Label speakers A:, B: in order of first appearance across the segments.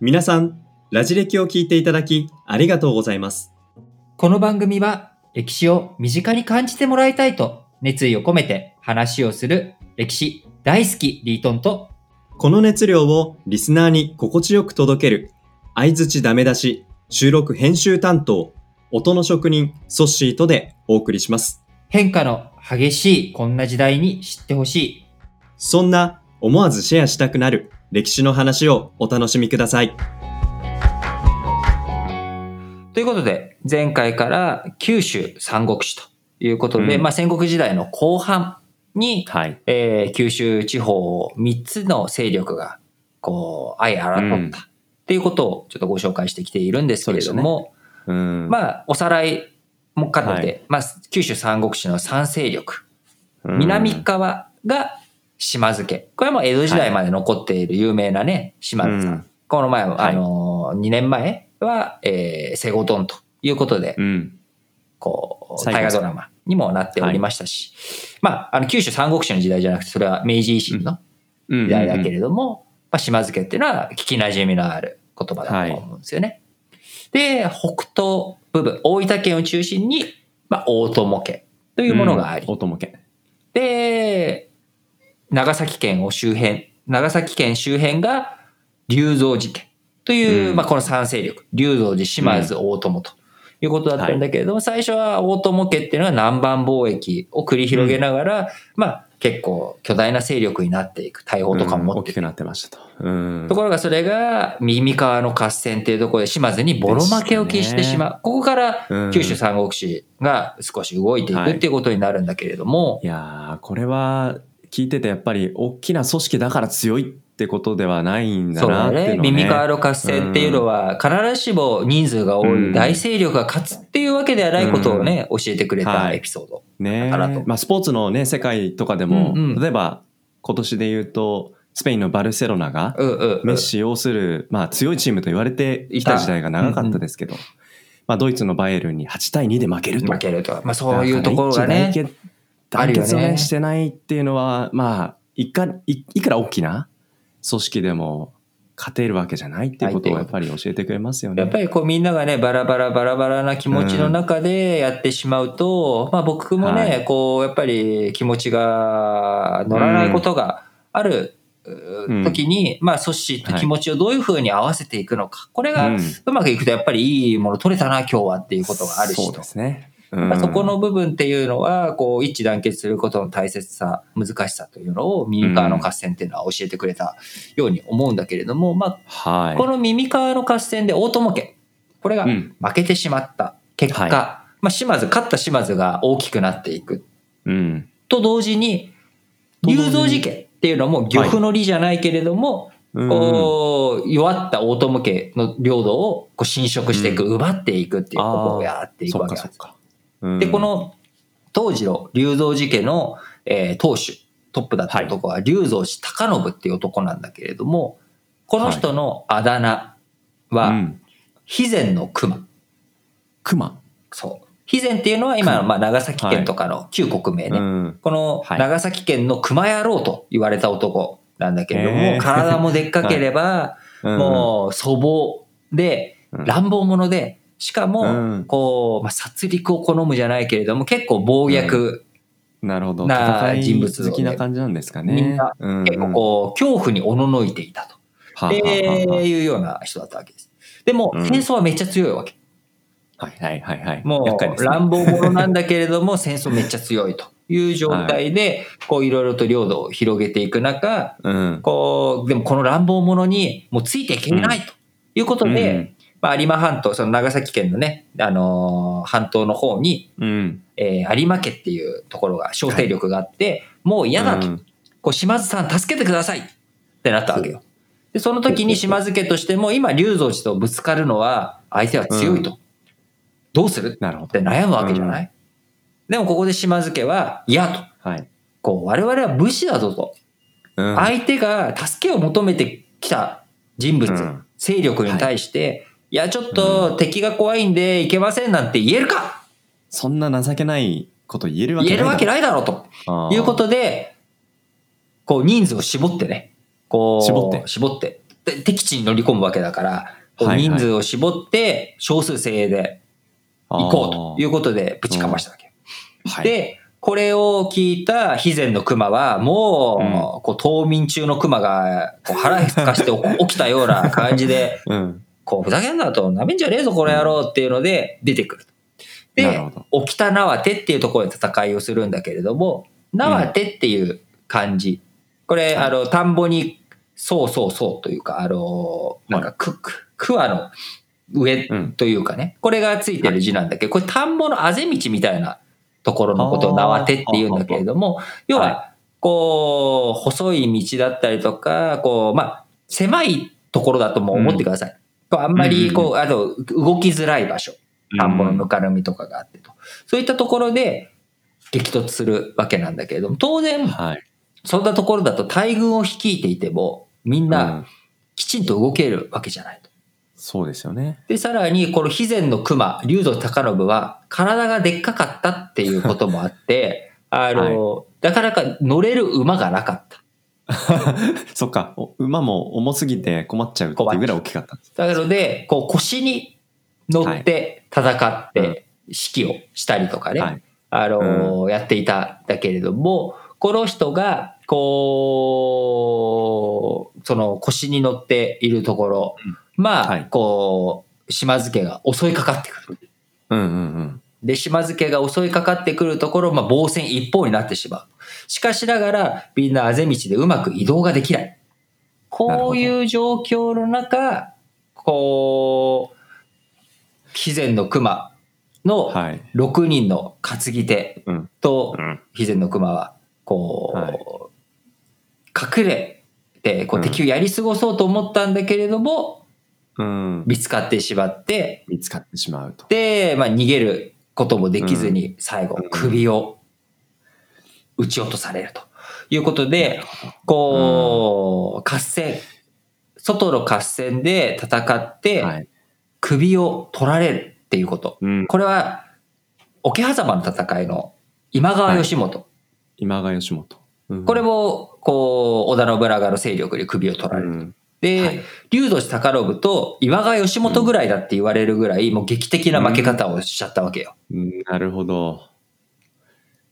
A: 皆さん、ラジ歴を聞いていただきありがとうございます。
B: この番組は歴史を身近に感じてもらいたいと熱意を込めて話をする歴史大好きリートンと
A: この熱量をリスナーに心地よく届ける、相づちダメ出し、収録編集担当、音の職人、ソッシーとでお送りします。
B: 変化の激しいこんな時代に知ってほしい。
A: そんな思わずシェアしたくなる歴史の話をお楽しみください。
B: ということで前回から九州三国志ということで、
A: うん
B: まあ戦国時代の後半に、
A: はい。
B: えー九州地方を3つの勢力がこう相争ったっていうことをちょっとご紹介してきているんですけれども、
A: うん。
B: まあおさらいも兼ねて、
A: はい
B: まあ九州三国志の三勢力
A: うん
B: 南側が島津家。これはもう江戸時代まで残っている有名なね、島津さん。
A: うん
B: この前、
A: はい
B: あのー、2年前は、えー、セゴトンということで、
A: うん。
B: こう、大河ドラマにもなっておりましたし、まあ、あの、九州三国志の時代じゃなくて、それは明治維新の
A: うん
B: 時代だけれども、まあ、島津家っていうのは聞き馴染みのある言葉だと思うんですよね。で、北東部分、大分県を中心に、まあ、大友家というものがあり、
A: おともけ。
B: で、長崎県を周辺、長崎県周辺が龍造寺家という、
A: うん
B: まあこの三勢力、龍造寺、島津、大友ということだったんだけれども、最初は大友家っていうのは南蛮貿易を繰り広げながら、まあ結構巨大な勢力になっていく、大砲とかも。
A: うん大きくなってましたと。うん
B: ところがそれが耳川の合戦っていうところで島津にボロ負けを喫してしまう。ここから
A: うん
B: 九州三国志が少し動いていくっていうことになるんだけれども、
A: いやー、これは聞いててやっぱり大きな組織だから強いってことではないんだ。なっていうのをね。
B: 耳川の合戦っていうのは、必ずしも人数が多
A: うん
B: い大勢力が勝つっていうわけではないことをね、教えてくれた
A: はい
B: エピソード。
A: ね
B: かなと
A: まあスポーツのね、世界とかでも、
B: うんうん
A: 例えば今年で言うと、スペインのバルセロナが、メッシ要する、まあ強いチームと言われてきた時代が長かったですけど、まあドイツのバイエルンに8対2で負けると。
B: 負けると。まあそういうところがね。
A: 団結を
B: ね
A: ね、してないっていうのは、まあ、いか、いいくら大きな組織でも勝てるわけじゃないっていうことをやっぱり教えてくれますよね。
B: やっぱりこうみんながね、バラバラバラバラな気持ちの中でやってしまうと、まあ僕もね、
A: はい
B: こうやっぱり気持ちが乗らないことがある
A: ん
B: 時に、まあ組織と気持ちをどういうふうに合わせていくのか。これが
A: うん
B: うまくいくとやっぱりいいもの取れたな今日はっていうことがあるしと
A: そうで。すね。
B: まあ、そこ
A: うん
B: の部分っていうのは、こう、一致団結することの大切さ、難しさというのを、耳川の合戦っていうのは教えてくれたように思うんだけれども、まあ、
A: はい。
B: この耳川の合戦で大友家、これが
A: うん
B: 負けてしまった結果、
A: はい
B: まあ、島津、勝った島津が大きくなっていく
A: うん。
B: と同時に、
A: と同時に
B: 龍造寺家っていうのも、漁夫の利じゃないけれども、
A: うん
B: こう、弱った大友家の領土をこう侵食していく、奪っていくっていうことをやっていく
A: そ
B: わけです。で、こ、の当時の龍造寺家の、えー当主、トップだった男は龍造寺高信っていう男なんだけれども、この人のあだ名は、
A: うん。
B: 肥前の熊。
A: 熊？
B: そう。肥前っていうのは今まあ、長崎県とかの旧国名ね。
A: うん。
B: この
A: はい
B: 長崎県の熊野郎と言われた男なんだけれども、
A: へー
B: 体もでっかければ、
A: うん
B: もう粗暴で、
A: うん
B: 乱暴者で、しかも、
A: うん
B: こう、まあ、殺戮を好むじゃないけれども、結構暴虐、
A: なるほど。
B: な人物をね
A: 好きな感じなんですかね。
B: みんな
A: うん
B: 結構こう、恐怖におののいていたと。
A: はあはあはあはあ
B: いうような人だったわけです。でも、
A: うん
B: 戦争はめっちゃ強いわけ。
A: はいはいはいはい。
B: もう、乱暴者なんだけれども、戦争めっちゃ強いという状態で、こう、いろいろと領土を広げていく中、
A: うん。
B: こう、でもこの乱暴者にもうついていけないということで、
A: うん
B: まあ、有馬半島、その長崎県のね、あのー半島の方に、
A: うん。
B: えー有馬家っていうところが、小勢力があって、もう嫌だと。
A: うん
B: こう、島津さん助けてくださいってなったわけよ。で、その時に島津家としても、今、龍造寺とぶつかるのは、相手は強いと。どうする？って悩むわけじゃない、でもここで島津家は、嫌と。
A: はい。
B: こう、我々は武士だぞと。
A: うん
B: 相手が助けを求めてきた人物、
A: うん
B: 勢力に対して、い、や、ちょっと敵が怖いんでいけませんなんて言えるか？
A: そんな情けないこと言えるわけない
B: 言えるわけ
A: い
B: ないだろうと
A: と
B: いうことで、こう人数を絞ってね、こう、
A: 絞って。
B: 絞って。で敵地に乗り込むわけだから、こう人数を絞って少数精鋭で行こうということでぶちかましたわけ。
A: はい、
B: で、これを聞いた肥前の熊は、もう、こう冬眠中の熊がこう腹すかして起きたような感じで、
A: うん。
B: こう、ふざけんなと、なめんじゃねえぞ、この野郎っていうので出てくる。で沖田縄手っていうところで戦いをするんだけれども、縄手っていう漢字。これ、あの、田んぼに、そうそうそうというか、あの、なんか、く、く、桑の上
A: うん
B: というかね、これがついてる字なんだけど、これ田んぼのあぜ道みたいなところのことを縄手って言うんだけれども、要は、こう、細い道だったりとか、こう、まあ、狭いところだとも思ってください。あんまり、こう、あと、動きづらい場所。田んぼのぬかるみとかがあってと。そういったところで激突するわけなんだけれども、当然、
A: はい。
B: そんなところだと大軍を率いていても、みん
A: う
B: なんきちんと動けるわけじゃないと。
A: そうですよね。
B: で、さらに、この肥前の熊、竜道高信は、体がでっかかったっていうこともあって、あの、なかなか乗れる馬がなかった。
A: そっか、お馬も重すぎて困っちゃうっていうぐらい大きかったんです。
B: なので、こう腰に乗って戦って指揮をしたりとかね、
A: はい。
B: あのーやっていたんだけれども、この人が、こう、その腰に乗っているところ、まあ、
A: はい
B: こう、島津家が襲いかかってくる。
A: うんうんうん。
B: で、島津家が襲いかかってくるところ、まあ、防戦一方になってしまう。しかしながら、みんなあぜ道でうまく移動ができない。こういう状況の中、こう、肥前の熊の
A: はい。
B: 6人の担ぎ手
A: うん。
B: と
A: うん。
B: 肥前の熊は、こう、
A: はい
B: 隠れて、こう
A: うん
B: 敵をやり過ごそうと思ったんだけれども、
A: うん。
B: 見つかってしまって、
A: 見つかってしまうと。
B: で、まあ、逃げることもできずに、最後
A: うん、
B: 首を撃ち落とされるということで、こう、合戦、外の合戦で戦って、
A: はい。
B: 首を取られるっていうこと。
A: うん。
B: これは、桶狭間の戦いの今川義元。
A: 今川義元。うん
B: これも、こう、織田信長の勢力に首を取られる。
A: うん。
B: で、
A: はい
B: 龍土高信と今川義元ぐらいだって言われるぐらい、もう劇的な負け方をしちゃったわけよ。
A: うんなるほど。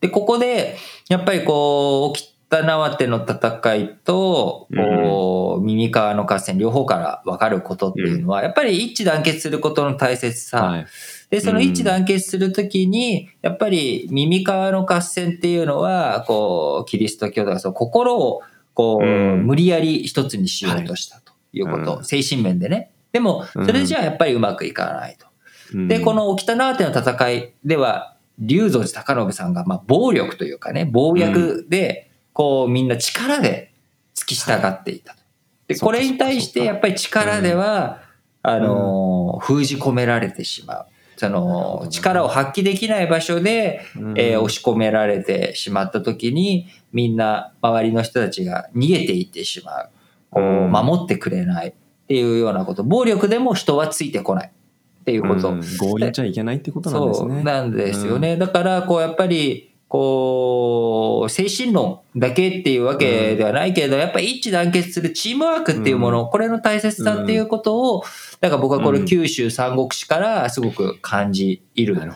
B: で、ここで、やっぱりこう、沖田縄手の戦いと、こう、耳川の合戦、両方から分かることっていうのは、やっぱり一致団結することの大切さ。
A: はい。
B: で、その一致団結するときに、やっぱり耳川の合戦っていうのは、こう、キリスト教とか、その心を、こう、
A: うん
B: 無理やり一つにしようとしたということ。
A: うん
B: 精神面でね。でも、それじゃあやっぱりうまくいかないと。で、こ、の沖田縄手の戦いでは、龍造寺高信さんが、まあ、暴力というかね、暴虐で、こう、みんな力で突き従っていたと。で、これに対して、やっぱり力では、あのー、封じ込められてしまう。その、力を発揮できない場所で、
A: うん
B: えー押し込められてしまった時に、みんな周りの人たちが逃げていってしまう。こう、
A: うん
B: 守ってくれないっていうようなこと。暴力でも人はついてこないっていうこと。
A: うん強ゃいけないってことなんです
B: そう
A: ね。
B: なんですよね。だから、こう、やっぱり、こう、精神論だけっていうわけではないけれど、やっぱり一致団結するチームワークっていうもの、これの大切さっていうことを、だから僕はこれ九州三国志からすごく感じる
A: なる。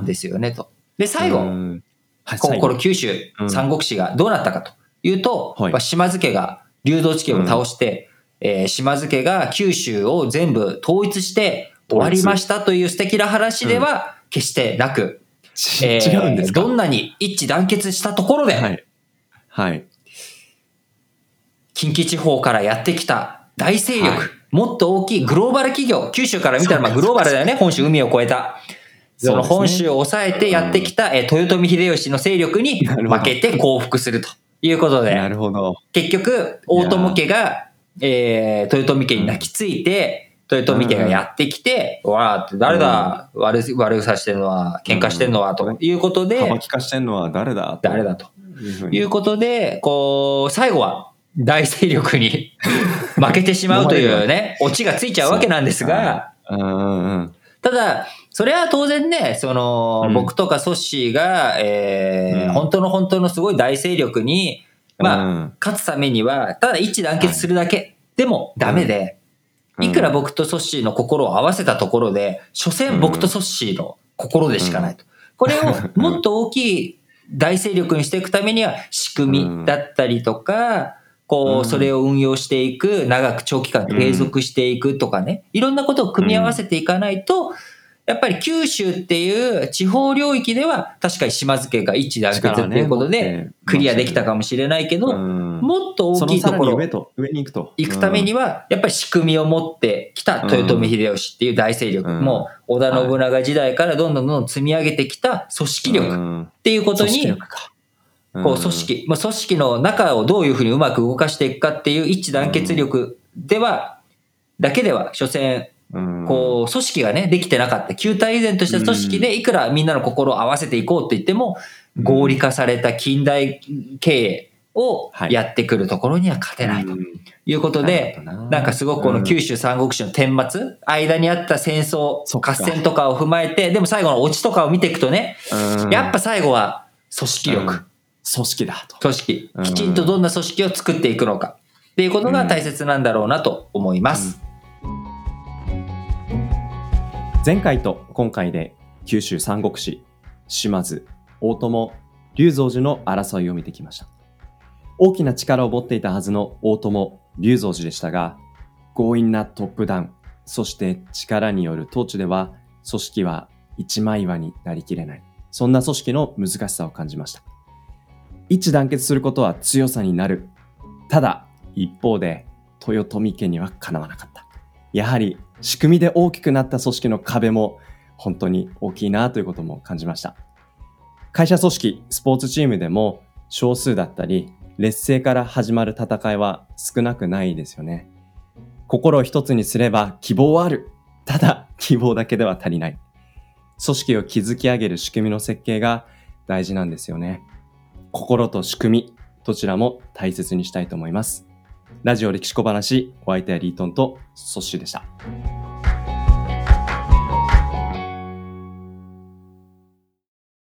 B: んですよね、と。で、最後、この九州
A: うん。
B: 三国志がどうなったかというと、島津家が流動地家を倒して、えー島津家が九州を全部統一して終わりましたという素敵な話では決してなく、
A: ち
B: えー
A: 違うんですか
B: どんなに一致団結したところで、
A: はい。はい。
B: 近畿地方からやってきた大勢力、
A: はい
B: もっと大きいグローバル企業、九州から見たらまあグローバルだよね、本州海を越えた。その本州を抑えてやってきた、えー豊臣秀吉の勢力に負けて降伏するということで、
A: なるほど。
B: 結局、大友家が、えー、豊臣家に泣きついて、豊臣家がやってきて、わーって誰だ、悪い悪さしてるのは、喧嘩してるのは、ということで、
A: 幅利かしてんのは誰だ？
B: 誰だと。
A: いう
B: ことで、こう、最後は大勢力に 負けてしまうというね、オチがついちゃうわけなんですが、
A: う。んうんうん。
B: ただ、それは当然ね、その、
A: うん。
B: 僕とかソッシーが、えー
A: うん。
B: 本当の本当のすごい大勢力に、まあ、
A: うん。
B: 勝つためには、ただ一致団結するだけでもダメで、
A: うん
B: いくら僕とソッシーの心を合わせたところで、所詮僕とソッシーの心でしかないと。これをもっと大きい大勢力にしていくためには、仕組みだったりとか、こ
A: う
B: それを運用していく、長く長期間継続していくとかね、いろんなことを組み合わせていかないと、やっぱり九州っていう地方領域では確かに島津家が一致団結っていうことでクリアできたかもしれないけど、
A: うん。
B: もっと大きいところ
A: に上に行くと。
B: 行くためには、やっぱり仕組みを持ってきた豊臣秀吉っていう大勢力、
A: うん。
B: もう織田信長時代からどんどんどんどん積み上げてきた組織力っ
A: うん。
B: ていうことに、こう組織、まあ、組織の中をどういうふうにうまく動かしていくかっていう一致団結力では、だけでは、所詮、
A: うん
B: こう、組織がね、できてなかった。旧体依然とした組織でいくらみんなの心を合わせていこうって言っても、合理化された近代経営を
A: はい。
B: やってくるところには勝てないと。
A: うん。
B: いうことで、
A: な
B: んかすごくこの九州三国志の顛末、間にあった戦争合戦とかを踏まえて、でも最後のオチとかを見ていくとね、
A: うん。
B: やっぱ最後は組織力、
A: うん。組織だと。
B: 組織。
A: う、ん。
B: きちんとどんな組織を作っていくのか。っていうことが大切なんだろうなと思います。
A: 前回と今回で九州三国志、島津、大友、龍蔵寺の争いを見てきました。大きな力を持っていたはずの大友、龍蔵寺でしたが、強引なトップダウン、そして力による統治では、組織は一枚岩になりきれない。そんな組織の難しさを感じました。一致団結することは強さになる。ただ、一方で、豊臣家にはかなわなかった。やはり仕組みで大きくなった組織の壁も本当に大きいなということも感じました。会社組織、スポーツチームでも少数だったり、劣勢から始まる戦いは少なくないですよね。心を一つにすれば希望はある。ただ希望だけでは足りない。組織を築き上げる仕組みの設計が大事なんですよね。心と仕組み、どちらも大切にしたいと思います。ラジオ歴史小話、お相手はリートンとソッシュでした。